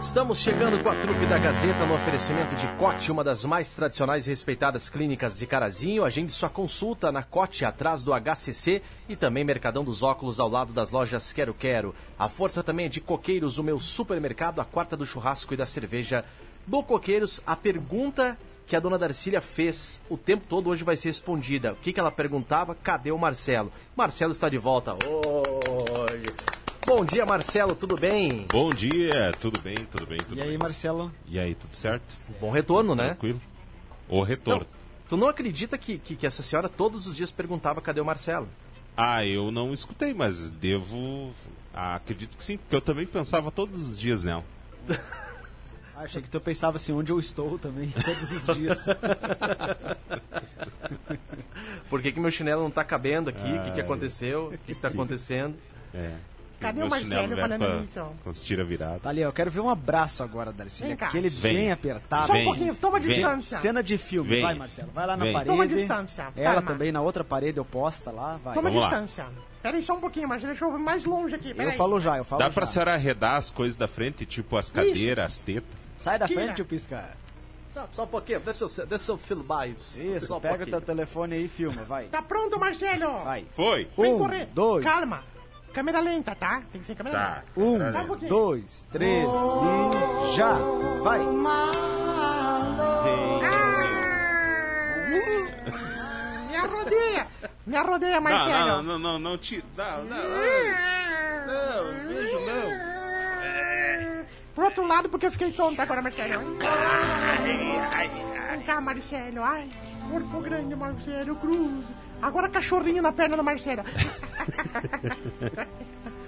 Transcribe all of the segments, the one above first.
Estamos chegando com a trupe da Gazeta no oferecimento de Cote, uma das mais tradicionais e respeitadas clínicas de Carazinho. Agende sua consulta na Cote, atrás do HCC e também Mercadão dos Óculos, ao lado das lojas Quero Quero. A força também é de Coqueiros, o meu supermercado, a quarta do churrasco e da cerveja. Do Coqueiros, a pergunta que a dona Darcília fez o tempo todo hoje vai ser respondida. O que, que ela perguntava? Cadê o Marcelo? Marcelo está de volta hoje. Bom dia, Marcelo, tudo bem? Bom dia, tudo bem, tudo bem, tudo E aí, bem. Marcelo? E aí, tudo certo? Bom retorno, né? Tranquilo? O retorno. Não, tu não acredita que, que, que essa senhora todos os dias perguntava cadê o Marcelo? Ah, eu não escutei, mas devo. Ah, acredito que sim, porque eu também pensava todos os dias nela. Ah, achei que tu pensava assim, onde eu estou também, todos os dias. Por que, que meu chinelo não tá cabendo aqui? O que, que aconteceu? O que, que tá acontecendo? É. Cadê o Marcelo falando com a- isso? Com as tiras viradas. Tá ali, eu quero ver um abraço agora, Darcy. Vem cá. Aquele Vem. bem apertado. Só um Vem. pouquinho, toma Vem. distância. Cena de filme, Vem. vai, Marcelo. Vai lá na Vem. parede. Toma distância. Ela Calma. também na outra parede oposta lá, vai. Toma Vamos lá. distância. Pera aí só um pouquinho, Marcelo, deixa eu ver mais longe aqui. Pera Eu aí. falo já, eu falo Dá já. pra senhora arredar as coisas da frente, tipo as cadeiras, as tetas? Sai da Tira. frente, o pisca. Só, só um pouquinho, deixa eu, deixa eu filmar isso. Isso, só um pega o pouquinho. teu telefone aí e filma, vai. Tá pronto, Marcelo? Vai. Foi! Vem Um, correr. dois. Calma. Câmera lenta, tá? Tem que ser câmera Tá. lenta. Um, Só um dois, três e já. Vai. Ah! Me arrodeia. Me arrodeia, Marcelo. Não, não, não, não, não, te. Não, não, não, não, beijo não. Pro outro lado, porque eu fiquei tonta agora, Marcelo. Vem cá, Marcelo. Ai, corpo grande, Marcelo. Cruz. Agora cachorrinho na perna do Marcelo.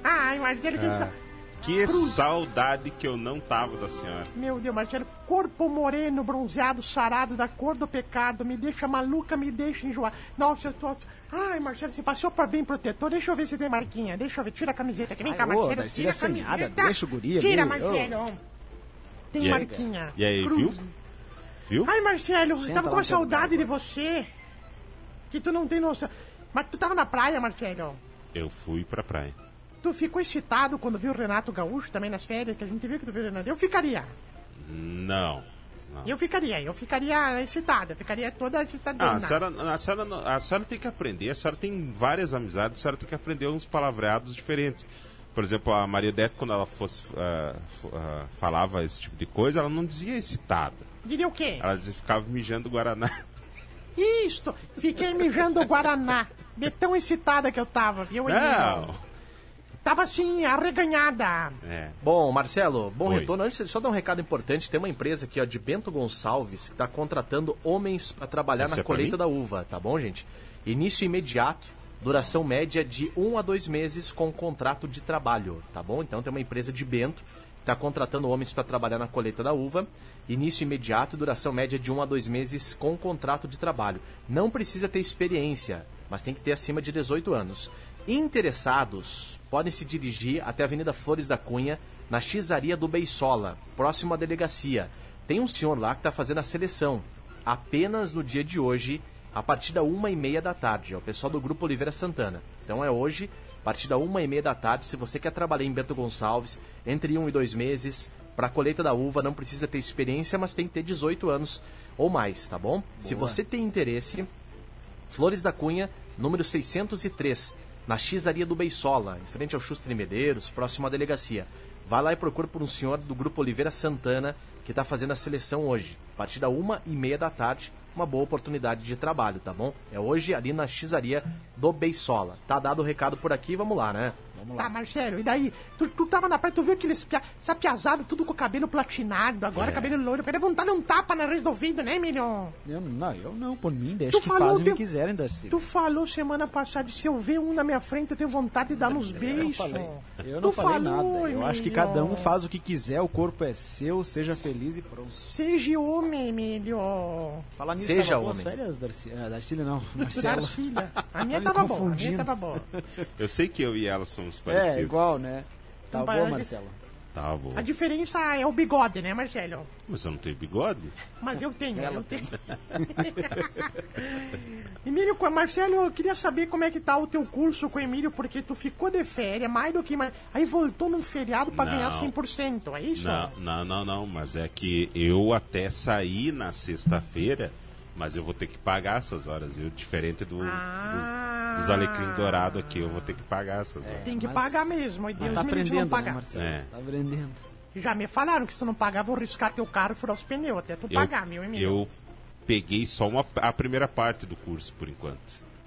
Ai, Marcelo, que sa... Que saudade que eu não tava da senhora. Meu Deus, Marcelo, corpo moreno, bronzeado, sarado, da cor do pecado, me deixa maluca, me deixa enjoar. Nossa, eu tô... Ai, Marcelo, você passou por bem protetor, deixa eu ver se tem marquinha, deixa eu ver, tira a camiseta aqui, vem cá, Marcelo, Darcy, tira a assanhada, camiseta. deixa o guri Tira, Marcelo. Tem E marquinha. E aí, Cruz. viu? Viu? Ai, Marcelo, eu Senta tava lá com uma saudade de você, que tu não tem noção. Mas tu tava na praia, Marcelo. Eu fui pra praia. Tu ficou excitado quando viu o Renato Gaúcho também nas férias, que a gente viu que tu viu o Renato. Eu ficaria. Não. não. Eu ficaria, eu ficaria excitada, eu ficaria toda excitadona. Ah, a senhora, a, senhora, a senhora tem que aprender, a senhora tem várias amizades, a senhora tem que aprender uns palavreados diferentes. Por exemplo, a Maria Deco, quando ela fosse, fo- ah, falava esse tipo de coisa, ela não dizia excitada. Diria o quê? Ela dizia, ficava mijando Guaraná. Isso! Fiquei mijando o Guaraná. De tão excitada que eu tava, viu? Não! Tava assim, arreganhada. É. Bom, Marcelo, bom Oi. retorno. Antes, só dar um recado importante. Tem uma empresa aqui, ó, de Bento Gonçalves, que está contratando homens para trabalhar Esse na é colheita da uva, tá bom, gente? Início imediato, duração média de um a dois meses com contrato de trabalho, tá bom? Então tem uma empresa de Bento que está contratando homens para trabalhar na colheita da uva. Início imediato, duração média de um a dois meses com contrato de trabalho. Não precisa ter experiência, mas tem que ter acima de 18 anos. Interessados podem se dirigir até a Avenida Flores da Cunha, na Xizaria do Beisola, próximo à delegacia. Tem um senhor lá que está fazendo a seleção, apenas no dia de hoje, a partir da uma e meia da tarde. É o pessoal do Grupo Oliveira Santana. Então é hoje, a partir da uma e meia da tarde. Se você quer trabalhar em Bento Gonçalves, entre um e dois meses, para a colheita da uva, não precisa ter experiência, mas tem que ter 18 anos ou mais, tá bom? Se você tem interesse, Flores da Cunha, número 603, na Xizaria do Beisola, em frente ao Chustre Medeiros, próximo à delegacia. Vai lá e procura por um senhor do Grupo Oliveira Santana, que está fazendo a seleção hoje. A partir da uma e meia da tarde, uma boa oportunidade de trabalho, tá bom? É hoje ali na Xizaria do Beisola. Tá dado o recado por aqui, vamos lá, né? Tá, Marcelo, e daí? Tu, tu tava na praia, tu viu aqueles pia, essa piazada, tudo com o cabelo platinado, agora É. cabelo loiro. Queria vontade de um tapa na raiz do ouvido, né, milho? Eu, não, eu não, por mim, deixa Tu que falou fazem o que- quiserem, Darcy. Tu falou semana passada, se eu ver um na minha frente, eu tenho vontade de dar nos Eu não beijos. falei, eu Tu não falei falou, nada. Eu acho que cada um faz o que quiser, o corpo é seu, seja feliz e pronto. Seja homem, milho. Falar nisso, Seja homem. férias, Darcy? Ah, Darcília não, Marcelo. Darcília. A minha me tava boa, a minha confundindo. tava boa. Eu sei que eu e ela somos É, parecidos. igual, né? Tá Então, bom, parece- Marcelo. Tá bom. A diferença é o bigode, né, Marcelo? Mas eu não tenho bigode? Mas eu tenho, Ela eu tenho. Emílio, com- Marcelo, eu queria saber como é que tá o teu curso com o Emílio, porque tu ficou de férias, mais do que... mais- Aí voltou num feriado pra Não. ganhar 100%, é isso? Não, não, não, não. Mas é que eu até saí na sexta-feira, mas eu vou ter que pagar essas horas, viu? Diferente do, Ah. dos, dos alecrim dourado aqui, eu vou ter que pagar essas horas. Tem que Mas- pagar mesmo, e Deus tá me livre de não aprendendo, né, pagar. Marcelo? É. Tá aprendendo. Já me falaram que se tu não pagar, vou riscar teu carro e furar os pneus, até tu Eu, pagar, meu Emílio. eu peguei só uma, a primeira parte do curso, por enquanto.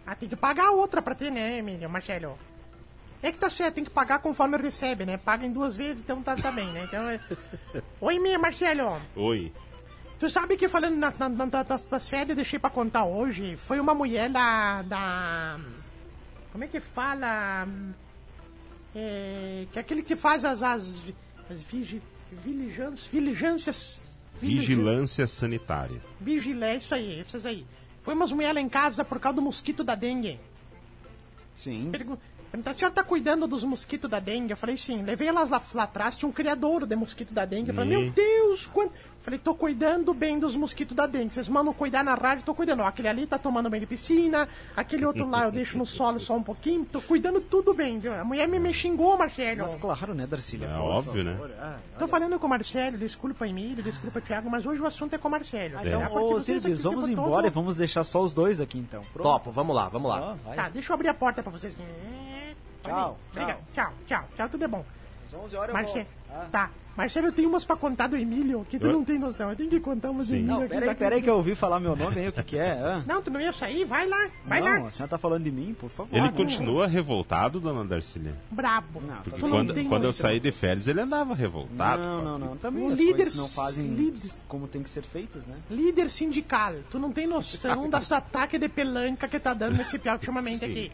Ah, tem que pagar a outra pra ter, né, Emílio, Marcelo? É que tá certo, tem que pagar conforme recebe, né? Paga em duas vezes, então tá, tá bem, né? Então, é... Oi, Emílio, Marcelo. Oi. Tu sabe que falando na, na, na- das, das férias, deixei pra contar hoje, foi uma mulher da. da. Como é que fala? É, que é aquele que faz as. as, as vigi, vigilâncias. Vigilâncias. Vigilância sanitária. Vigilância, isso aí, essas aí. Foi umas mulheres lá em casa por causa do mosquito da dengue. Sim. Pergun Perguntaram, a senhora tá cuidando dos mosquitos da dengue? Eu falei, sim. Levei elas lá, lá atrás, tinha um criador de mosquito da dengue. Eu falei, Me. meu Deus, quanto... Eu falei, tô cuidando bem dos mosquitos da dengue. Vocês mandam cuidar na rádio, tô cuidando. Ó, aquele ali tá tomando banho de piscina, aquele outro lá eu deixo no solo só um pouquinho. Tô cuidando tudo bem, viu? A mulher me, me xingou, Marcelo. Mas claro, né, Darcília? É óbvio, favor. né? Ah, Tô falando com o Marcelo, desculpa Emílio, desculpa Thiago, mas hoje o assunto é com o Marcelo. Ah, então, ô, vocês Silvio, vamos tempo todo- embora e vamos deixar só os dois aqui, então. Pronto. Topo, vamos lá, vamos lá. Vai. Tá, deixa eu abrir a porta pra vocês. Tchau, ir. Obrigado. Tchau, tchau, tchau, tudo é bom. Às 11 horas eu Marcelo, volto. Ah. tá. Marcelo, eu tenho umas pra contar do Emílio, que tu Oi? não tem noção. Eu tenho que contar umas do Sim. Emílio Não, aqui. peraí, peraí que eu ouvi falar meu nome aí, o que que é? Ah. Não, tu não ia sair? Vai lá, vai não, lá. a senhora tá falando de mim, por favor. Ele Não. continua revoltado, dona Darcília? Brabo. Não, Porque Tu não quando, tem quando eu saí de férias, ele andava revoltado. Não, não, não. Também O as líder coisas não fazem líder- como tem que ser feitas, né? Líder sindical. Tu não tem noção dessa ataque de pelanca que tá dando nesse piau ultimamente aqui.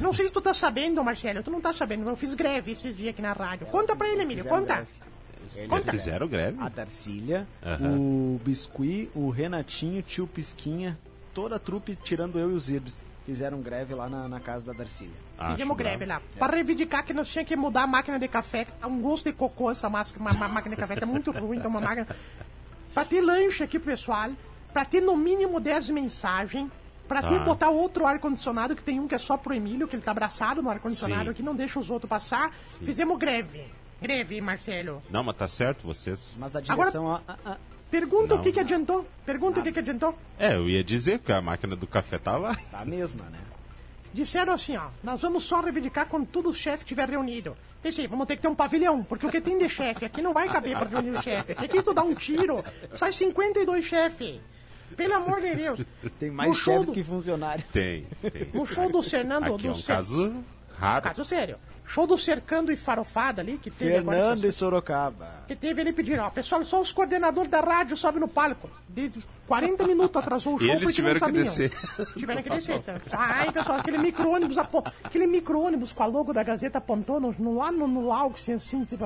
Não sei se tu tá sabendo, Marcelo. Tu não tá sabendo. Eu fiz greve esses dias aqui na rádio. Conta pra ele, Emílio. Conta. Eles fizeram greve? A Darcília, Aham. o Biscuit, o Renatinho, o tio Pisquinha, toda a trupe, tirando eu e os Irbes, fizeram greve lá na, na casa da Darcília. Acho Fizemos greve lá. Pra reivindicar que nós tínhamos que mudar a máquina de café, que tá um gosto de cocô essa máscara, ma- ma- máquina de café, tá muito ruim, então uma máquina. Pra ter lanche aqui pro pessoal, pra ter no mínimo 10 mensagens, pra ter Tá. botar outro ar-condicionado, que tem um que é só pro Emílio, que ele tá abraçado no ar-condicionado, Sim. que não deixa os outros passar. Fizemos greve. Greve, Marcelo. Não, mas tá certo vocês. Mas a direção, ó, ah, ah, Pergunta Não. o que que adiantou. Pergunta o que que adiantou. É, eu ia dizer que a máquina do café tá lá. tá a mesma, né? Disseram assim, ó, nós vamos só reivindicar quando todos os chefes estiver reunido. Pensei, vamos ter que ter um pavilhão, porque o que tem de chefe aqui não vai caber para reunir o chefe. Aqui, aqui tu dá um tiro, sai 52 chefes. Pelo amor de Deus. Tem mais show chefe do- que funcionário. Tem, tem. No show do Fernando... Aqui é do um Cer- caso raro. Caso sério. Show do Cercando e Farofada ali, que teve agora Fernando essa- e Sorocaba. que teve ele pedindo, ó, pessoal, só os coordenadores da rádio sobem no palco. De 40 minutos atrasou o show Eles porque tiveram não que sabiam. Tiveram que descer. Ai, pessoal, aquele micro-ônibus, apo- aquele micro-ônibus com a logo da Gazeta apontou no, no, lá no, no algo, assim, assim, tipo,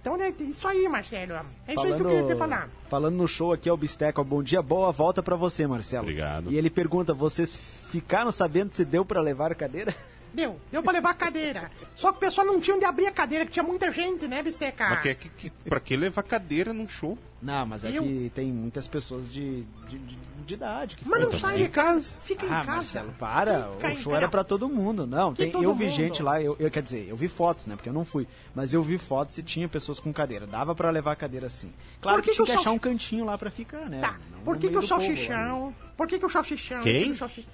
então é isso aí, Marcelo. É isso aí que eu queria te falar. falando no show aqui, é o Bisteca. Bom dia, boa volta pra você, Marcelo. Obrigado. E ele pergunta, vocês ficaram sabendo se deu pra levar a cadeira? Deu, deu pra levar a cadeira. Só que o pessoal não tinha onde abrir a cadeira, que tinha muita gente, né, Bisteca? Mas que, que, que, pra que levar cadeira num show? Não, mas é Eu? que tem muitas pessoas de, de, de- de idade que Mas não sai também. de casa. Fica em Ah, casa. Marcelo, para. Fica o em show era pra todo mundo. Não, Que tem, todo eu vi mundo? gente lá, eu, eu- quer dizer, eu vi fotos, né? Porque eu não fui. Mas eu vi fotos e tinha pessoas com cadeira. Dava pra levar a cadeira assim. Claro que, que tinha que achar um cantinho lá pra ficar, né? Tá. Não Por que, que o do povo, salsichão? Por que, que o salsichão? Quem? por que o salsi-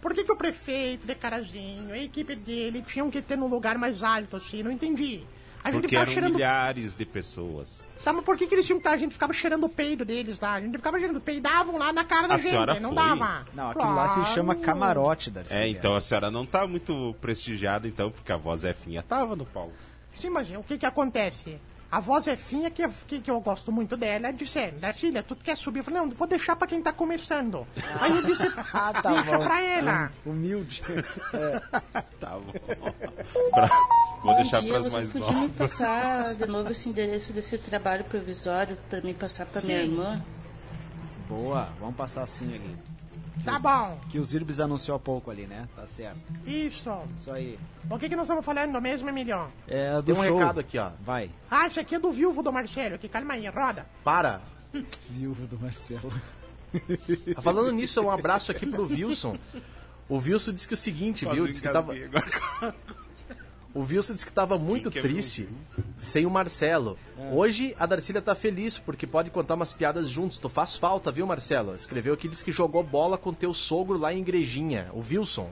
Por que, que o prefeito de Carazinho, a equipe dele, tinham que ter num lugar mais alto, assim? Não entendi. A gente Porque ficava eram cheirando. milhares de pessoas. Tá, mas por que, que eles tinham que estar? A gente ficava cheirando o peido deles lá. A gente ficava cheirando, peidavam lá na cara da A gente. senhora Não foi? dava. Não, aquilo lá se Claro. chama camarote, Darcy. É, então a senhora não tá muito prestigiada, então, porque a voz Zefinha tava no palco. Sim, mas o que que acontece? A voz é finha, que, que, que eu gosto muito dela, disse, né, filha, tu quer subir? Eu falei, não, vou deixar pra quem tá começando. Aí eu disse, Ah, tá deixa bom. pra ela. Humilde. Tá bom. Pra- Vou Bom deixar dia, pras mais podiam me novas. passar de novo esse endereço desse trabalho provisório para mim passar para minha irmã? Boa, vamos passar assim ali. Tá bom. Que os Irbis anunciou há pouco ali, né? Tá certo. Isso. Isso aí. O que, que nós estamos falando mesmo, Emilio? É, do Tem um show. recado aqui, ó. Vai. Ah, esse aqui é do viúvo do Marcelo. Que calma aí, roda. Para. Viúvo do Marcelo. Ah, Falando nisso, um abraço aqui pro Wilson. O Wilson disse que o seguinte, viu? Disse que tava, o Wilson disse que tava muito que é triste sem o Marcelo. Hoje a Darcília tá feliz porque pode contar umas piadas juntos. Tu faz falta, viu, Marcelo? Escreveu aqui, disse que jogou bola com teu sogro lá em Igrejinha, o Wilson.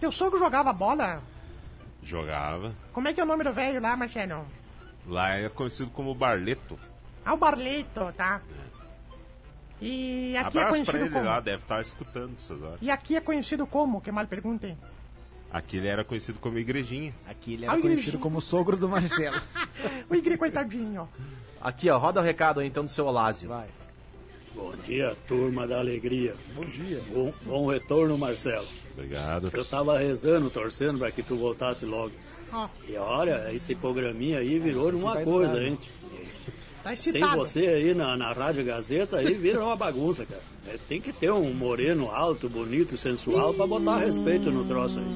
Teu sogro jogava bola? Jogava. Como é que é o nome do velho lá, Marcelo? Lá é conhecido como Barleto. Ah, o Barleto, tá? E aqui é Abraço conhecido pra ele como? lá, deve estar escutando essas horas. E aqui é conhecido como? Que mal perguntem. Aqui ele era conhecido como Igrejinha. Aqui ele Ah, era o conhecido Igrejinha. como sogro do Marcelo. O Igre, coitadinho. Aqui, ó, roda o recado aí então do seu Olásio. Vai. Bom dia, turma da alegria. Bom dia. Bom, bom retorno, Marcelo. Obrigado. Eu tava rezando, torcendo para que tu voltasse logo. Ó, E olha, esse programinha aí virou uma vai coisa, durar, hein? Tá Sem você aí na, na Rádio Gazeta, aí vira uma bagunça, cara. É, tem que ter um moreno alto, bonito, sensual pra botar respeito no troço aí.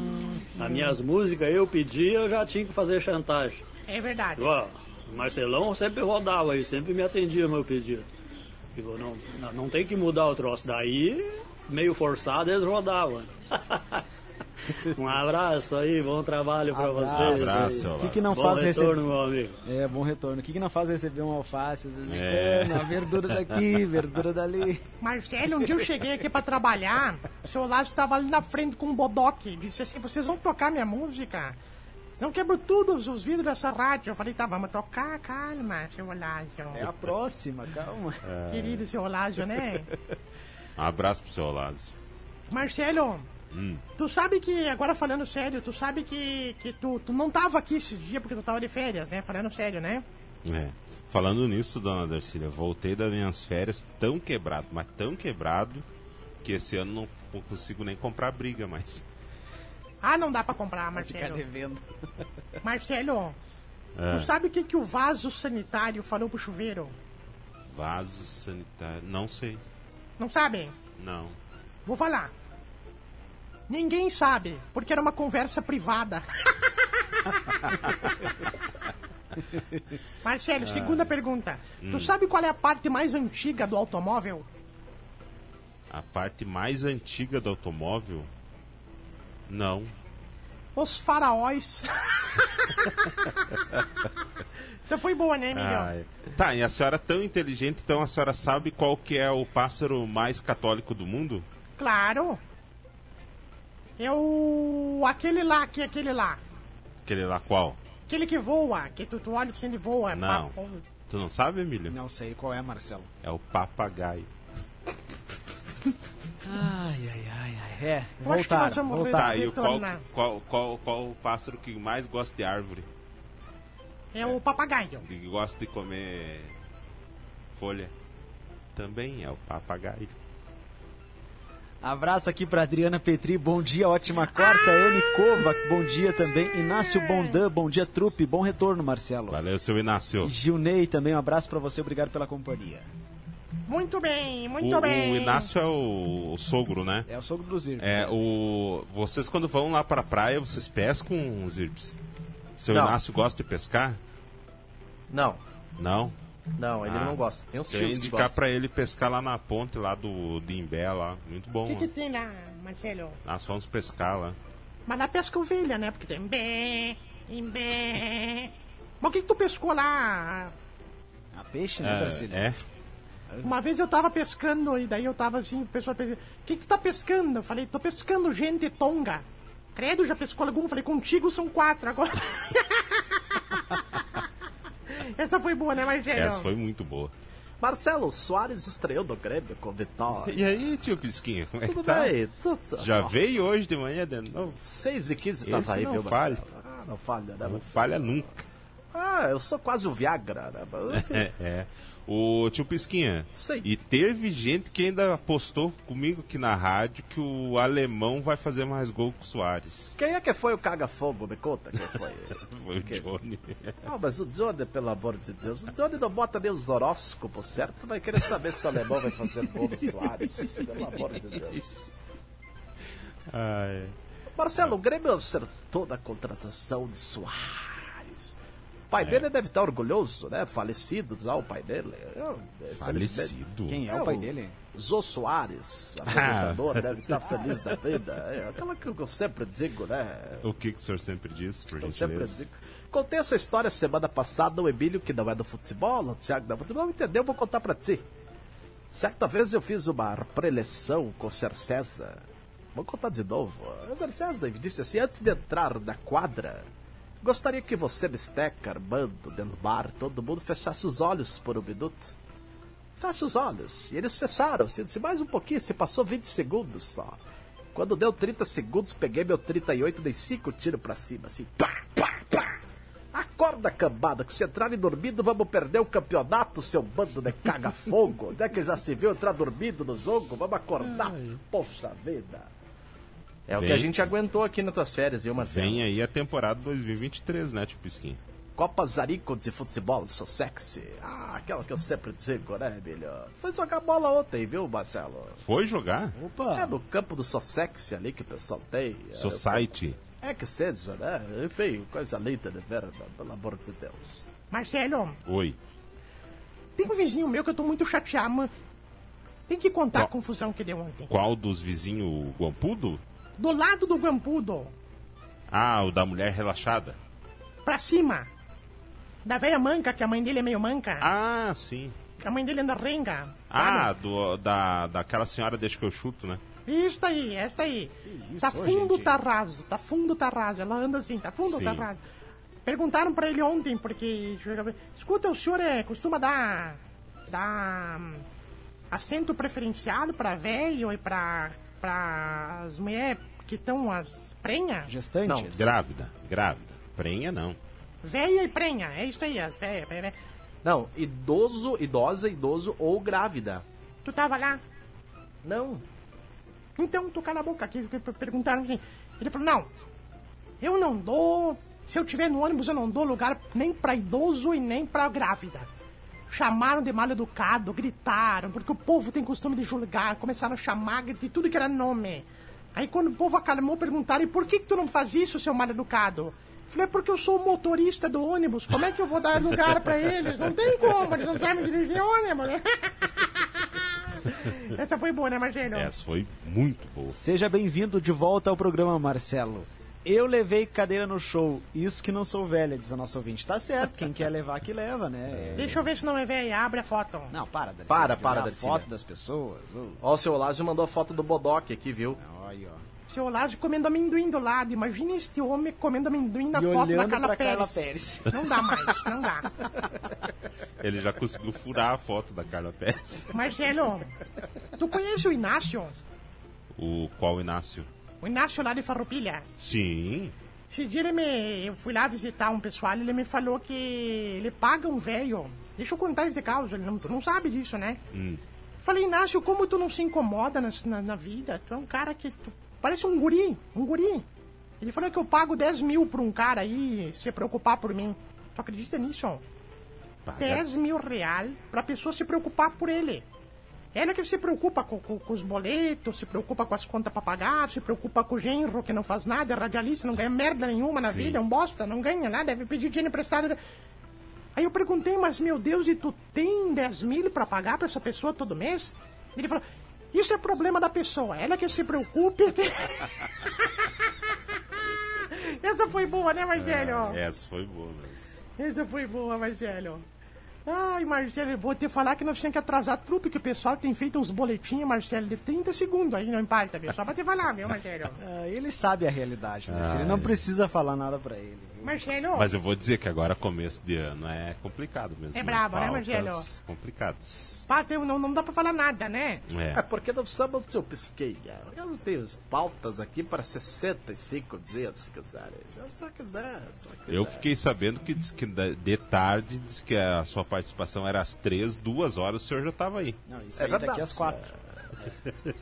As minhas músicas eu pedia, eu já tinha que fazer chantagem. É verdade. Ó, Marcelão sempre rodava aí, sempre me atendia meu pedido. Digo, não, não tem que mudar o troço. Daí, meio forçado, eles rodavam. um abraço aí, bom trabalho pra Abraço. vocês. Abraço, O que, que não Bom faz retorno, receber. meu amigo. É, bom retorno. O que, que não faz receber um alface? Às vezes, É. é. verdura daqui, verdura dali. Marcelo, um dia eu cheguei aqui pra trabalhar, o seu Lázaro tava ali na frente com um bodoque. Disse assim, vocês vão tocar minha música? Senão quebro todos os vidros dessa rádio. Eu falei, tá, vamos tocar, calma, seu Lázaro. É a próxima, calma. Querido seu Lázaro, né? Um abraço pro seu Lázaro. Marcelo, Hum. tu sabe que, agora falando sério, tu sabe que, que tu, tu não tava aqui esses dias porque tu tava de férias, né? Falando sério, né? É. Falando nisso, dona Darcília, voltei das minhas férias tão quebrado, mas tão quebrado, que esse ano não, não consigo nem comprar briga mais. Ah, não dá pra comprar, Ficar Marcelo. devendo. Marcelo, É. tu sabe o que, que o vaso sanitário falou pro chuveiro? Vaso sanitário. Não sei. Não sabem? Não. Vou falar. Ninguém sabe, porque era uma conversa privada. Marcelo, segunda pergunta. Tu sabe qual é a parte mais antiga do automóvel? A parte mais antiga do automóvel? Não. Os faraós. Essa foi boa, né, Emílio? Ah. Tá, e a senhora é tão inteligente, então a senhora sabe qual que é o pássaro mais católico do mundo? Claro. É o... Aquele lá, que é aquele lá. Aquele lá qual? Aquele que voa, que tu, tu olha e ele voa. Não. Pa- Tu não sabe, Emílio? Não sei qual é, Marcelo. É o papagaio. Ai, ai, ai, ai. É, voltaram, voltaram. Tá, e o qual, qual, qual, qual o pássaro que mais gosta de árvore? É o papagaio. Que gosta de comer folha? Também é o papagaio. Abraço aqui pra Adriana Petri, bom dia, ótima quarta. Anne Kovac, bom dia também. Inácio Bondan, bom dia, trupe, bom retorno, Marcelo. Valeu, seu Inácio. E Gilney também, um abraço pra você, obrigado pela companhia. Muito bem, muito O, bem. o Inácio é o, o sogro, né? É o sogro do Zirco. É, o. Vocês quando vão lá pra praia, vocês pescam os irbes? Seu Não. Inácio gosta de pescar? Não, Não? Não, ele Ah. não gosta. Tem uns tios que indicar pra ele pescar lá na ponte lá do de Imbé lá. Muito bom. O que, que lá. tem lá, Marcelo? Nós fomos pescar lá. Mas lá pesca ovelha, né? Porque tem bé, imbé. Mas o que, que tu pescou lá? A peixe, né? É, é. Uma vez eu tava pescando e daí eu tava assim, o pessoal pescando. O que, que tu tá pescando? Eu falei, tô pescando gente tonga. Credo, já pescou algum? Eu falei, contigo são quatro agora. Essa foi boa, né, Marcelo? Essa foi muito boa. Marcelo Soares estreou no Grêmio com vitória. E aí, tio Pisquinha, como é que Tudo tá? bem? Tudo... Já veio hoje de manhã de novo? 6 e 15 Esse tava aí, não viu, falha. Marcelo? Ah, não falha, né? Não Marcelo? falha nunca. Ah, eu sou quase o Viagra, né? É, é. O tio Pisquinha. Sei. E teve gente que ainda apostou comigo aqui na rádio que o alemão vai fazer mais gol que o Soares. Quem é que foi o caga-fogo? Me conta quem foi. Foi o Johnny. Não, mas o Johnny, pelo amor de Deus, o Johnny não bota nem os horóscopos, certo? Vai querer saber se o alemão vai fazer gol no Soares. Pelo amor de Deus. Ai. Marcelo, o Grêmio acertou na contratação de Soares. O pai dele deve estar orgulhoso, né? Falecido, já o pai dele. Eu, é, Falecido. Quem é, É o pai dele? Zô Soares, apresentador, deve estar feliz da vida. É aquela que eu sempre digo, né? O que, que o senhor sempre diz, por Eu sempre digo. Contei essa história semana passada, o Emílio, que não é do futebol, o Thiago não é do futebol, entendeu? Vou contar pra ti. Certa vez eu fiz uma preleção com o Ser César. Vou contar de novo. O Ser César disse assim, antes de entrar na quadra, gostaria que você, Bisteca, Armando, Delmar, todo mundo fechasse os olhos por um minuto. Fecha os olhos. E eles fecharam. Se disse mais um pouquinho, se passou 20 segundos só. Quando deu 30 segundos, peguei meu 38 e dei 5 tiros pra cima, assim. Pá, pá, pá. Acorda, cambada, que se entrarem dormindo, vamos perder o campeonato, seu bando de caga-fogo. Onde é que já se viu entrar dormindo no jogo? Vamos acordar. Poxa vida. É o que Vem. a gente aguentou aqui nas tuas férias, viu, Marcelo? Vem aí a temporada 2023, né, tio Pisquinha? Copa Zarico de futebol, sou sexy. Ah, aquela que eu sempre digo, né, Emílio? Foi jogar bola ontem, viu, Marcelo? Foi jogar? Opa! É no campo do Sossex ali que o pessoal tem. É, Society. É que seja, né? Enfim, coisa linda de ver, né? pelo amor de Deus. Marcelo, Oi. tem um vizinho meu que eu tô muito chateado, mano. Tem que contar a Qual? confusão que deu ontem. Qual dos vizinhos o Guampudo? Do lado do Guampudo, Ah, o da mulher relaxada. pra cima. Da velha manca, que a mãe dele é meio manca. Ah, sim. Que a mãe dele anda renga. Ah, sabe? do, da, daquela senhora deixa que eu chuto, né? Isso aí, esta aí. isso, tá fundo, gente. tá raso. Tá fundo, tá raso. Ela anda assim, tá fundo, Sim. tá raso. Perguntaram pra ele ontem, porque... Escuta, o senhor é, costuma dar... Dar... hum, Assento preferencial pra velho e pra... Pra as mulheres que estão as prenha? Gestantes? Grávida, grávida. Prenha não. Velha e prenha, é isso aí, as velhas. velha. Não, idoso, idosa, idoso ou grávida. Tu tava lá? Não. Então, tu cala a boca aqui, que perguntaram assim. Ele falou, não, eu não dou, se eu tiver no ônibus eu não dou lugar nem pra idoso e nem pra grávida. Chamaram de mal educado, gritaram, porque o povo tem costume de julgar, começaram a chamar de tudo que era nome. Aí quando o povo acalmou, perguntaram, e por que, que tu não faz isso, seu mal educado? Falei, é porque eu sou o motorista do ônibus, como é que eu vou dar lugar pra eles? Não tem como, eles não sabem dirigir ônibus. Essa foi boa, né, Marcelo? Essa foi muito boa. Seja bem-vindo de volta ao programa, Marcelo. Eu levei cadeira no show, isso que não sou velha, diz a nossa ouvinte. Tá certo, quem quer levar que leva, né? Deixa eu ver se não é velha. Abre a foto. Não, para, Darcy. Para, para, Darcy. foto das pessoas. Ó, o seu Olásio mandou a foto do Bodoque aqui, viu? Olha, ó. Seu Olásio comendo amendoim do lado. Imagina este homem comendo amendoim na E foto da Carla pra Pérez. Carla Pérez. Não dá mais, não dá. Ele já conseguiu furar a foto da Carla Pérez. Marcelo, tu conhece o Inácio? O qual Inácio? O Inácio lá de Farroupilha? Sim. Esse dia ele me... Eu fui lá visitar um pessoal e ele me falou que ele paga um velho. Deixa eu contar esse caso, ele não, tu não sabe disso, né? Hum. Falei, Inácio, como tu não se incomoda nas- na, na vida? Tu é um cara que. Tu parece um guri, um guri. Ele falou que eu pago 10 mil pra um cara aí se preocupar por mim. Tu acredita nisso? Paga- 10 mil real pra pessoa se preocupar por ele. Ela que se preocupa com, com- com os boletos, se preocupa com as contas pra pagar, se preocupa com o genro que não faz nada, é radialista, não ganha merda nenhuma na Sim. vida, é um bosta, não ganha nada, deve pedir dinheiro emprestado. Aí eu perguntei, mas meu Deus, e tu tem 10 mil pra pagar pra essa pessoa todo mês? Ele falou, isso é problema da pessoa, ela que se preocupe. que-" Essa foi boa, né, Marcelo? Essa foi boa mesmo. Essa foi boa, Marcelo. Ai, Marcelo, eu vou te falar que nós temos que atrasar a trupe, que o pessoal tem feito uns boletinhos, Marcelo, de 30 segundos aí, não importa, viu? Só pra te falar, viu, Marcelo? Ah, ele sabe a realidade, né? Ele não precisa falar nada pra ele. Marcelo, Mas eu vou dizer que agora começo de ano é complicado mesmo. É brabo, né, Marcelo? Complicados. tem- não, não dá pra falar nada, né? É É. porque não somos seu pesqueira. Eu tenho pautas aqui para 65 dias, se quiserem. Se eu só quiser, só quiser. Eu fiquei sabendo que, diz que de tarde diz que a sua participação era às três, duas horas o senhor já estava aí. Não, isso É aí verdade. daqui às quatro. É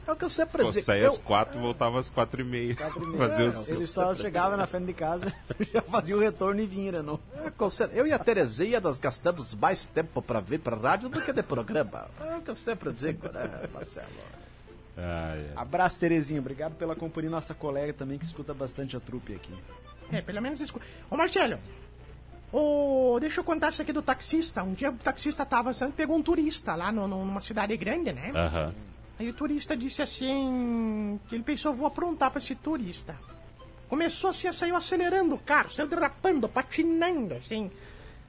o que eu sempre Pô, digo. saía às quatro voltava às quatro e meia. Fazer os- Ele só chegava na frente de casa, já fazia o retorno e vinha, né, não. É, eu e a Terezinha, nós gastamos mais tempo para vir para rádio do que de programa. É o que eu sempre digo, né, Marcelo? Ah, é. Abraço, Terezinha. Obrigado pela companhia, nossa colega também, que escuta bastante a trupe aqui. É, pelo menos isso. Ô, Marcelo, ô, deixa eu contar isso aqui do taxista. Um dia o taxista tava avançando e pegou um turista lá no- no- numa cidade grande, né? Aham. Aí o turista disse assim, que ele pensou, vou aprontar pra esse turista. Começou assim, saiu acelerando o carro, saiu derrapando, patinando, assim.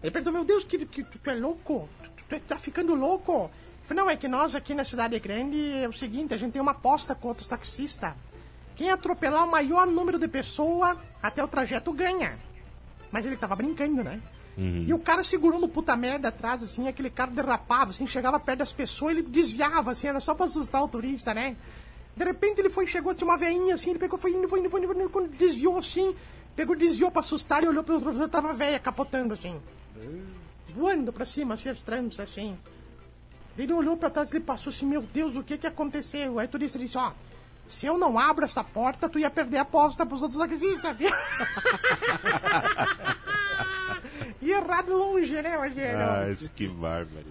Ele perguntou, meu Deus, que, que, tu é louco? Tu, tu tá ficando louco? Eu falei, não, é que nós aqui na cidade grande é o seguinte, a gente tem uma aposta com outros taxistas. Quem atropelar o maior número de pessoas até o trajeto ganha. Mas ele tava brincando, né? E o cara segurou no puta merda atrás, assim, aquele cara derrapava, assim, chegava perto das pessoas, ele desviava, assim, era só pra assustar o turista, né? De repente ele foi, chegou, tinha uma veinha, assim, ele pegou, foi indo, foi indo, foi indo, foi indo, quando desviou, assim, pegou, desviou pra assustar, ele olhou pelo outro, tava a véia capotando, assim. Voando pra cima, assim, as trans, assim. Ele olhou pra trás, ele passou assim, meu Deus, o que que aconteceu? Aí o turista disse, ó, se eu não abro essa porta, tu ia perder a aposta pros outros taxistas? e errado longe, né, Marcelo? Ah, isso que bárbaro.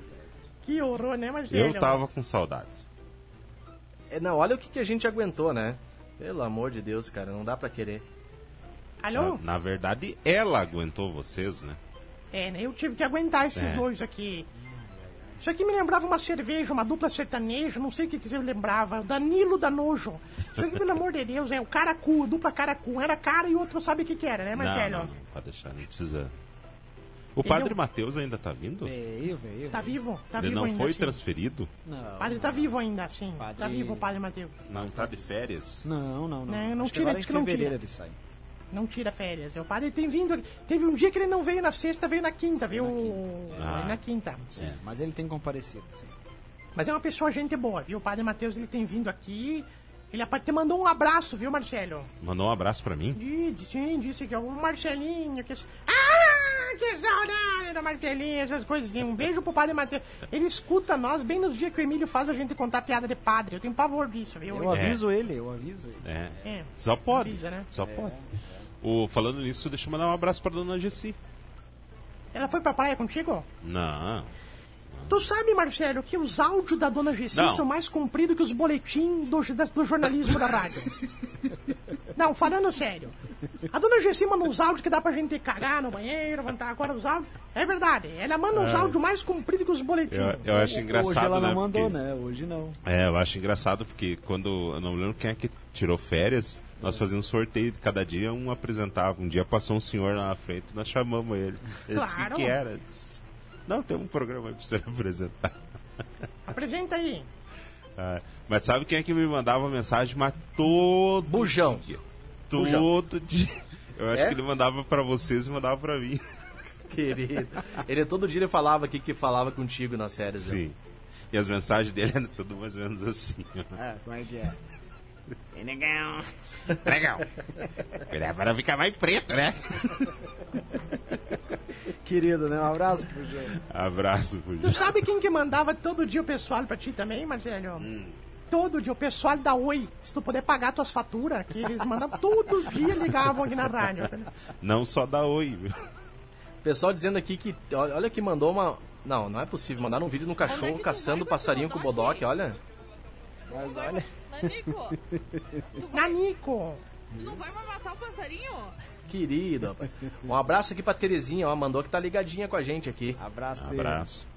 Que horror, né, Marcelo? Eu tava com saudade. É, não, olha o que, que a gente aguentou, né? Pelo amor de Deus, cara, não dá pra querer. Alô? Na, na verdade, ela aguentou vocês, né? É, né? Eu tive que aguentar esses É. dois aqui. Isso aqui me lembrava uma cerveja, uma dupla sertaneja, não sei o que que você lembrava. O Danilo da Nojo. Isso aqui, pelo amor de Deus, é o Caracu, dupla Caracu. Um era cara e o outro sabe o que que era, né, Não, Marcelo? não, não, pode deixar, não precisa. O Entendeu? padre Mateus ainda tá vindo? Veio, veio. Tá vivo? Tá Ele vivo não ainda, foi sim. transferido? Não, O padre tá vivo ainda, sim. Padre- Tá vivo o padre Mateus. Não tá de férias? não, não. Não, Não, não tira, diz que não tira. ele sai. Não tira férias. O padre tem vindo. aqui. Teve um dia que ele não veio na sexta, veio na quinta, viu? Ah. Veio na quinta. É, mas ele tem comparecido, sim. Mas é uma pessoa gente boa, viu? O padre Mateus ele tem vindo aqui. Ele até mandou um abraço, viu, Marcelo? Mandou um abraço pra mim? Sim, disse que é o Marcelinho. Que... Ah, que saudade da Marcelinho, essas coisas assim. Um beijo pro padre Mateus. Ele escuta nós bem nos dias que o Emílio faz a gente contar piada de padre. Eu tenho pavor disso, viu? Eu aviso ele, eu aviso ele. É. É. Só pode. Avisa, né? Só pode. O, falando nisso, deixa eu mandar um abraço pra dona Gessi. Ela foi pra praia contigo? Não. Tu sabe, Marcelo, que os áudios da dona Gessi Não. são mais compridos que os boletins do, do jornalismo da rádio. Não, falando sério. A dona Gessi manda uns áudios que dá pra gente cagar no banheiro, levantar agora os áudios. É verdade, ela manda uns áudios mais compridos que os boletins. Eu, eu acho engraçado, Hoje ela não né? mandou, porque- né? Hoje não. É, eu acho engraçado porque quando. Eu não lembro quem é que tirou férias. Nós fazíamos um sorteio de cada dia, um apresentava. Um dia passou um senhor lá na frente nós chamamos ele. Ele disse o que, Claro. que era. Disse, Não, tem um programa aí pra você apresentar. Apresenta aí. Ah, mas sabe quem é que me mandava mensagem? Mas todo Bujão. dia. Todo dia. Eu acho É? que ele mandava pra vocês e mandava pra mim. Querido. Ele todo dia ele falava aqui que falava contigo nas férias. né? Sim. E as mensagens dele eram tudo mais ou menos assim. ó. É, como é que é? Legal. Legal. Para ficar mais preto, né? Querido, né? Um abraço pro João. Abraço, Tu Bujão. sabe quem que mandava todo dia o pessoal pra ti também, Marcelo? Todo dia, o pessoal da Oi. Se tu puder pagar tuas faturas, que eles mandavam todo dia, ligavam aqui na rádio. Não só dá oi, viu? Pessoal dizendo aqui que. Olha que mandou uma. Não, não é possível. Mandaram um vídeo no é cachorro tu caçando passarinho com o bodoque? olha. Mas olha, Nanico, tu, vai, Nanico! tu não vai mais matar o passarinho? Querido. Um abraço aqui pra Terezinha, ó. Mandou que tá ligadinha com a gente aqui. abraço dele. Abraço.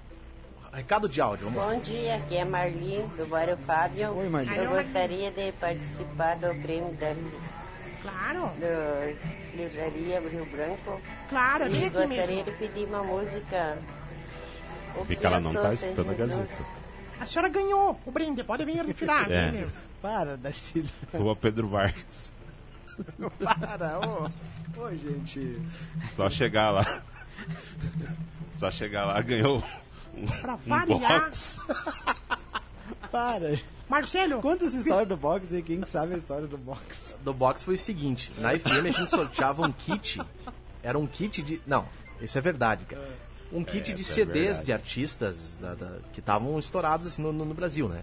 Recado de áudio, vamos lá. Bom dia, aqui é Marli, do Bairro Fábio. Oi, Marli. Eu gostaria de participar do prêmio da Claro, do Livraria Rio Branco. claro, vem E aqui gostaria mesmo. de pedir uma música. O que ela não eu tá escutando a. Gazeta. A senhora ganhou o brinde, pode vir retirar. É. Para, Darcílio. Rua Pedro Vargas. Para, ô. Ô, gente. Só chegar lá. Só chegar lá, ganhou Pra um variar. box. Para. Marcelo, Conta essa história do box aí, quem que sabe a história do box? do box foi o seguinte: na FM a gente sorteava um kit. Era um kit de. Não, isso é verdade, cara. Um kit de essa é CDs verdade. de artistas da- da- que estavam estourados assim no, no- no Brasil, né?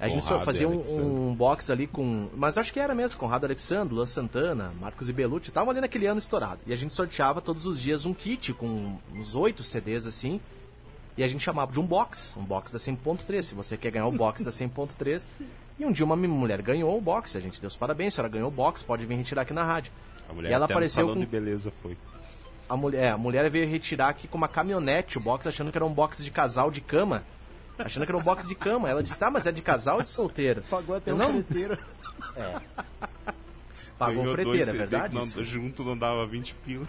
A gente só fazia um, um box ali com. Mas acho que era mesmo, Conrado Alexandre, Luan Santana, Marcos e Belucci, estavam ali naquele ano estourado. E a gente sorteava todos os dias um kit com uns oito CDs assim. E a gente chamava de um box, um box da 100.3. Se você quer ganhar o box da 100.3. E um dia uma mulher ganhou o box, a gente deu os parabéns, a senhora ganhou o box, pode vir retirar aqui na rádio. A mulher e ela apareceu com de beleza foi. a mulher, é, a mulher veio retirar aqui com uma caminhonete o box, achando que era um box de casal de cama. Achando que era um box de cama. Ela disse, tá, mas é de casal ou de solteiro? Pagou até Eu um não, freteiro. pagou Ganhou freteiro, é verdade? não- junto não dava 20 pila.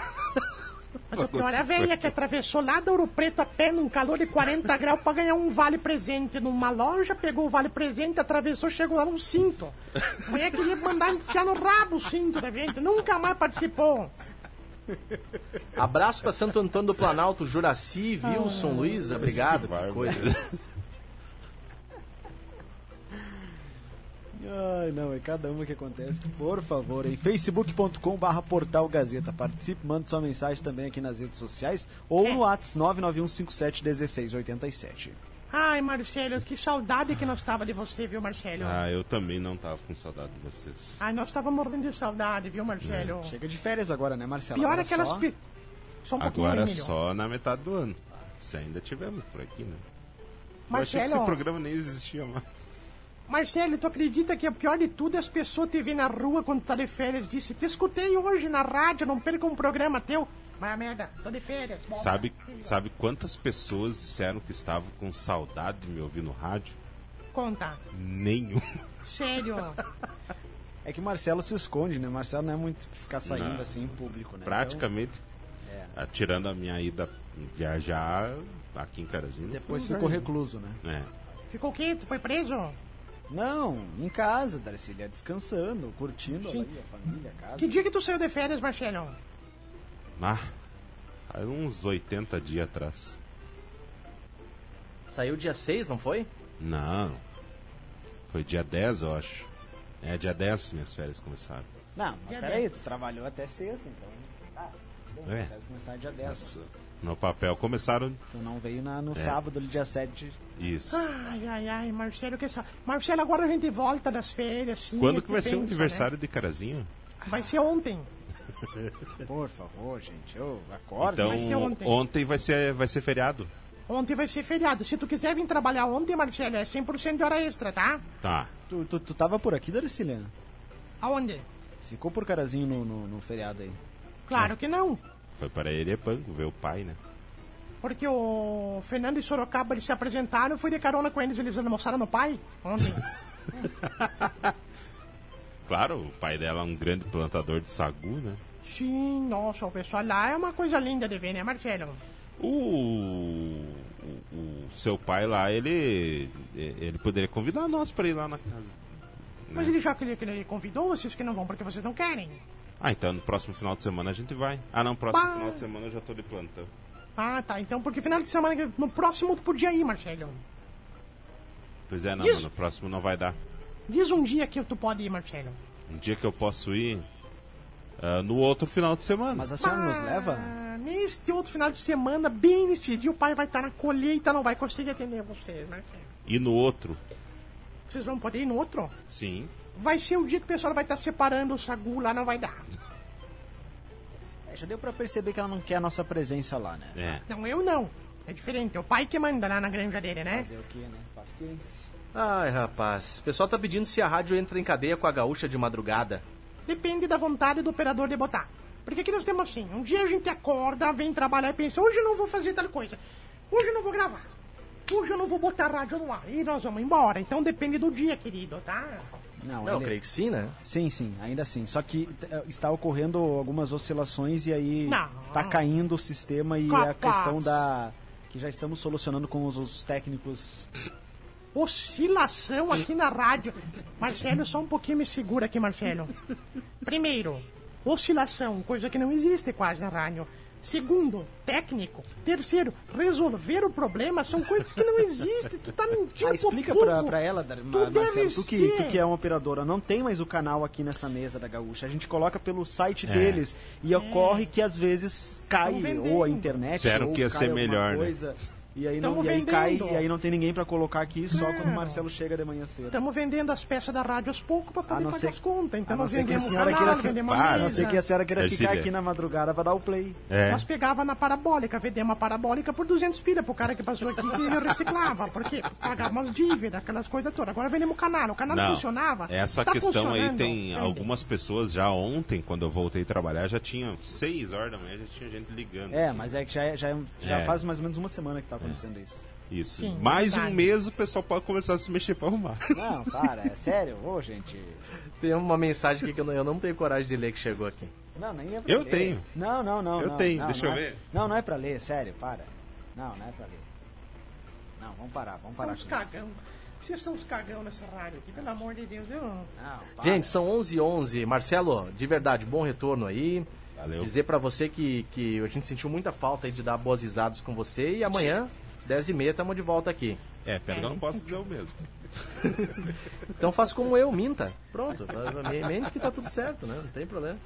Mas o pior é a velha que atravessou lá da Ouro Preto a pé num calor de 40 graus pra ganhar um vale presente numa loja, pegou o vale presente, atravessou, chegou lá num cinto. A mulher queria mandar enfiar no rabo o cinto da gente, nunca mais participou. Abraço pra Santo Antônio do Planalto, Juraci, Wilson, Ah, Luísa, obrigado. Que Que coisa. Ai, não, é cada uma que acontece. Por favor, em facebook.com barra portal Gazeta. Participe, mande sua mensagem também aqui nas redes sociais ou no WhatsApp 991571687. Ai, Marcelo, que saudade que nós tava de você, viu, Marcelo? Ah, eu também não tava com saudade de vocês. Ai, nós tava morrendo de saudade, viu, Marcelo? Chega de férias agora, né, Marcelo? Pior Agora aquelas... só- Pi... Só um Agora só na metade do ano. Se ainda tivemos por aqui, né? Eu achei que Marcelo, esse programa nem existia mais. Marcelo, tu acredita que o pior de tudo é as pessoas te ver na rua quando tá de férias? Disse, te escutei hoje na rádio, não perca um programa teu. Vai merda, tô de férias. volta. Sabe, sabe quantas pessoas disseram que estavam com saudade de me ouvir no rádio? Conta, Nenhum. sério. É que o Marcelo se esconde, né? O Marcelo não é muito ficar saindo Não. assim em público, né? Praticamente, É. tirando a minha ida viajar aqui em Carazinho. Depois ficou recluso, né? É. Ficou o quê? Tu foi preso? Não, em casa, Darcília, descansando, curtindo Sim. ali, a família, a casa. Que dia que tu saiu de férias, Marcelo? Ah, faz uns 80 dias atrás. Saiu dia 6, não foi? Não. Foi dia 10, eu acho. É, dia 10 minhas férias começaram. Não, mas Dia peraí, 10. tu trabalhou até sexta, então. Ah, bom, É. deve começar dia 10. Nossa, no papel começaram Tu não veio na- no É. sábado, dia 7. Isso. Ai, ai, ai, Marcelo, que sa... Marcelo, agora a gente volta das férias, sim. Quando a que vai ser o pensa, aniversário de Carazinho? né? Vai ser ontem. Por favor, gente, ô, acorda. Então, vai ser ontem. ontem vai ser, vai ser feriado. Ontem vai ser feriado. Se tu quiser vir trabalhar ontem, Marcelo, é 100% de hora extra, tá? Tá. Tu, tu, tu tava por aqui, Darcília? Aonde? Ficou por carazinho no, no, no feriado aí. Claro que não. Foi para Erepango ver o pai, né? Porque o Fernando e Sorocaba eles se apresentaram, eu fui de carona com eles, eles almoçaram no pai ontem. Claro, o pai dela é um grande plantador de sagu, né? Sim, nossa, o pessoal lá é uma coisa linda de ver, né, Marcelo? O, o, o seu pai lá, ele ele poderia convidar nós para ir lá na casa. Mas né? ele já que ele, que ele convidou vocês que não vão porque vocês não querem. Ah, então no próximo final de semana a gente vai. Ah, não, próximo Pá. final de semana eu já tô de plantão. Ah, tá. Então, porque final de semana, no próximo tu podia ir, Marcelo. Pois é, não, mano, no próximo não vai dar. Diz um dia que tu pode ir, Marcelo. Um dia que eu posso ir, ah, no outro final de semana. Mas a senhora nos leva? Neste outro final de semana, bem nesse dia, o pai vai estar na colheita, não vai conseguir atender vocês, Marcelo. E no outro, Vocês vão poder ir no outro? sim. Vai ser o dia que o pessoal vai estar separando o sagu lá, não vai dar. É, já deu pra perceber que ela não quer a nossa presença lá, né? É. Não, eu não. É diferente, é o pai que manda lá na granja dele, né? Fazer o quê, né? Paciência. Ai, rapaz. O pessoal tá pedindo se a rádio entra em cadeia com a gaúcha de madrugada. Depende da vontade do operador de botar. Porque aqui nós temos assim, um dia a gente acorda, vem trabalhar e pensa, hoje eu não vou fazer tal coisa. Hoje eu não vou gravar. Hoje eu não vou botar rádio no ar. E nós vamos embora. Então depende do dia, querido, tá? Não, Não, creio que sim, né? Sim, sim, ainda assim. Só que eh, está ocorrendo algumas oscilações e aí Não. tá caindo o sistema e Capaz. a questão da. que já estamos solucionando com os, os técnicos. Oscilação aqui na rádio. Marcelo, só um pouquinho me segura aqui, Marcelo. Primeiro, oscilação, coisa que não existe quase na rádio. Segundo, técnico. Terceiro, resolver o problema são coisas que não existem. Tu tá mentindo Ah, explica pro pra, pra ela, Dar- Tu Marcelo, tu que, ser. tu que é uma operadora, não tem mais o canal aqui nessa mesa da Gaúcha. A gente coloca pelo É. site deles e ocorre que às vezes cai ou a internet Disseram ou que ia cai ser melhor, né? E aí, não, e aí cai e aí não tem ninguém pra colocar aqui, só quando o Não. Marcelo chega de manhã cedo. Estamos vendendo as peças da rádio aos poucos para poder não pagar ser- as contas. Então a não vendemos canal, queira vendemos Para, a a não ser que a senhora queira Ercília. ficar aqui na madrugada pra dar o play. É. Nós pegava na parabólica, vendemos a parabólica por 200 pila pro cara que passou aqui que reciclava. Porque pagava umas dívidas, aquelas coisas todas. Agora vendemos o canal. O canal Não, funcionava. essa tá questão aí tem vende. algumas pessoas já ontem, quando eu voltei a trabalhar, já tinha 6 horas da manhã, já tinha gente ligando. É, mas é que já, é- já, é- já É. faz mais ou menos uma semana que tá acontecendo isso. Isso. Sim, Mais verdade. um mês o pessoal pode começar a se mexer pra arrumar. Não, para, é sério? Ô, gente. Tem uma mensagem aqui que eu não, eu não tenho coragem de ler que chegou aqui. Não, nem é pra Eu ler. tenho. Não, não, não. Eu não, tenho, não, deixa não eu é- ver. Não, não é pra ler, sério, para. Não, não é pra ler. Não, vamos parar, vamos São parar uns isso. cagão. Vocês são uns cagão nessa rádio aqui, pelo amor de Deus. Eu... Não, para. Gente, são 11 h 11 Marcelo, de verdade, bom retorno aí. Valeu. Dizer pra você que, que a gente sentiu muita falta aí de dar boas risadas com você. E amanhã, 10h30, estamos de volta aqui. É, pera que eu não posso dizer o mesmo. Então faz como eu, minta. Pronto, mente que tá tudo certo, né? Não tem problema.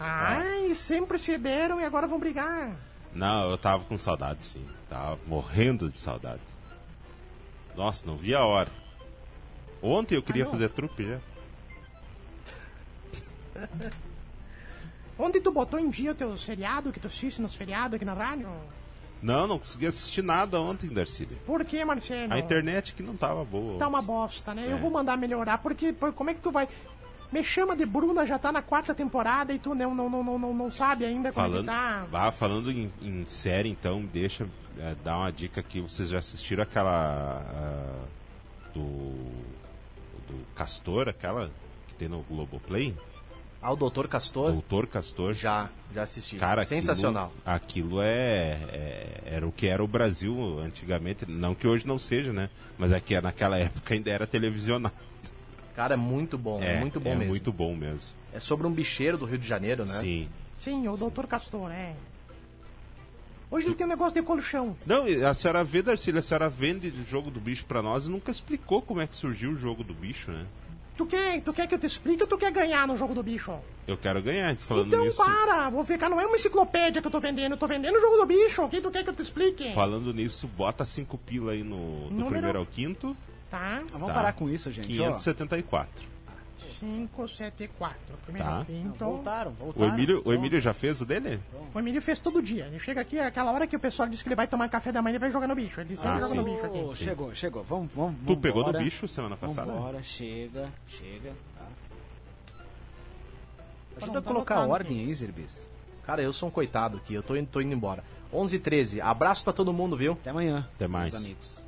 Ai, sempre cederam e agora vão brigar. Não, eu tava com saudade, sim. Tava morrendo de saudade. Nossa, não vi a hora. Ontem eu queria Ah, fazer trupe já. Onde tu botou em dia o teu seriado que tu assiste nos feriados aqui na rádio? Não, não consegui assistir nada ontem, Darcília. Por que, Marcelo? A internet que não tava boa. Tá uma bosta, né? Eu É. vou mandar melhorar, porque por- como é que tu vai. Me chama de Bruna, já tá na quarta temporada e tu não, não, não, não, não, não sabe ainda como Falando, que tá. ah, falando em, em série, então, deixa é, dar uma dica aqui. Vocês já assistiram aquela do, do Castor, aquela que tem no Globoplay? Ao Doutor Castor, Doutor Castor. já, já assisti. Cara, aquilo- Sensacional. Aquilo, é, é- era o que era o Brasil antigamente. Não que hoje não seja, né? Mas é que naquela época ainda era televisionado. Cara, é muito bom, é, muito bom é mesmo. muito bom mesmo. É sobre um bicheiro do Rio de Janeiro, né? Sim. Sim, o Dr. Castor, é. Hoje ele tem um negócio de colchão. Não, a senhora vê, Darcília, a senhora vende o jogo do bicho pra nós e nunca explicou como é que surgiu o jogo do bicho, né? Tu quer, tu quer que eu te explique ou tu quer ganhar no jogo do bicho? Eu quero ganhar, falando então nisso. para, vou ficar, não é uma enciclopédia que eu tô vendendo, eu tô vendendo o jogo do bicho. O que tu quer que eu te explique? Falando nisso, bota cinco pila aí no do Número? primeiro ao quinto, Tá, Ah, vamos Tá. parar com isso, gente. ó. 574. 574. Primeiro Tá. quinto. Voltaram, O voltaram. Emílio, o Emílio já fez o dele? O Emílio fez todo dia. Ele chega aqui, aquela hora que o pessoal diz que ele vai tomar café da manhã, ele vai jogar no bicho. Ele sempre Ah, joga sim. no bicho aqui. chegou, chegou. Vamos, vamos, Tu vamos pegou no bicho semana passada? Vambora, chega, chega. Tá. Ajuda a tá colocar anotado ordem aí, Zerbis. Cara, eu sou um coitado aqui, eu tô indo, tô indo embora. 11 h 13 abraço pra todo mundo, viu? Até amanhã. Até mais. meus amigos.